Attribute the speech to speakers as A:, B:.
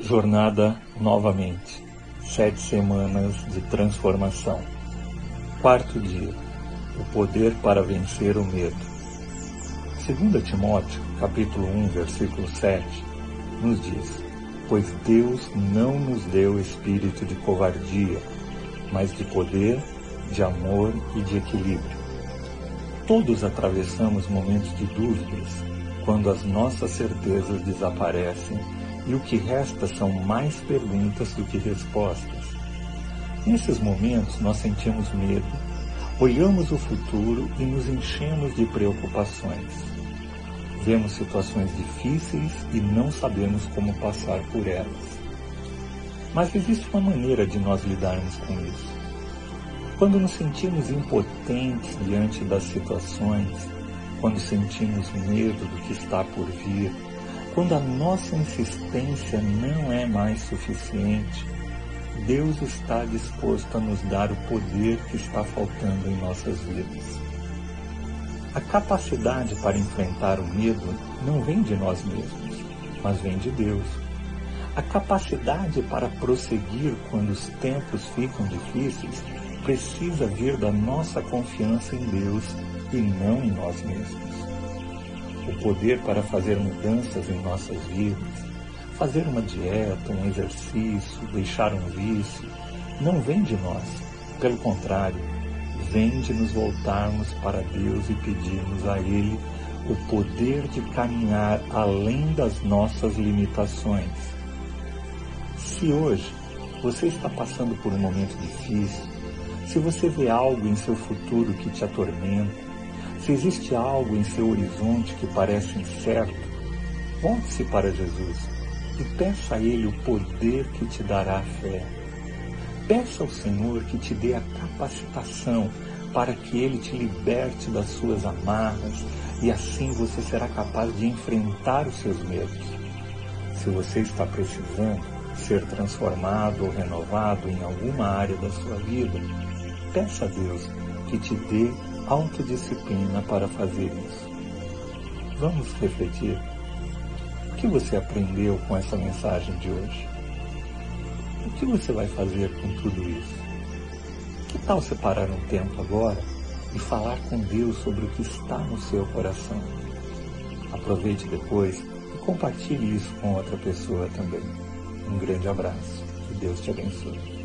A: Jornada novamente. Sete semanas de transformação. Quarto dia. O poder para vencer o medo. 2 Timóteo, capítulo 1, versículo 7, nos diz: Pois Deus não nos deu espírito de covardia, mas de poder, de amor e de equilíbrio. Todos atravessamos momentos de dúvidas quando as nossas certezas desaparecem e o que resta são mais perguntas do que respostas. Nesses momentos nós sentimos medo, olhamos o futuro e nos enchemos de preocupações. Vemos situações difíceis e não sabemos como passar por elas. Mas existe uma maneira de nós lidarmos com isso. Quando nos sentimos impotentes diante das situações, quando sentimos medo do que está por vir, quando a nossa insistência não é mais suficiente, Deus está disposto a nos dar o poder que está faltando em nossas vidas. A capacidade para enfrentar o medo não vem de nós mesmos, mas vem de Deus. A capacidade para prosseguir quando os tempos ficam difíceis precisa vir da nossa confiança em Deus e não em nós mesmos. O poder para fazer mudanças em nossas vidas, fazer uma dieta, um exercício, deixar um vício, não vem de nós. Pelo contrário, vem de nos voltarmos para Deus e pedirmos a Ele o poder de caminhar além das nossas limitações. Se hoje você está passando por um momento difícil, se você vê algo em seu futuro que te atormenta, se existe algo em seu horizonte que parece incerto, volte-se para Jesus e peça a Ele o poder que te dará a fé. Peça ao Senhor que te dê a capacitação para que Ele te liberte das suas amarras e assim você será capaz de enfrentar os seus medos. Se você está precisando ser transformado ou renovado em alguma área da sua vida, peça a Deus que te dê autodisciplina para fazer isso. Vamos refletir. O que você aprendeu com essa mensagem de hoje? O que você vai fazer com tudo isso? Que tal separar um tempo agora e falar com Deus sobre o que está no seu coração? Aproveite depois e compartilhe isso com outra pessoa também. Um grande abraço. Que Deus te abençoe.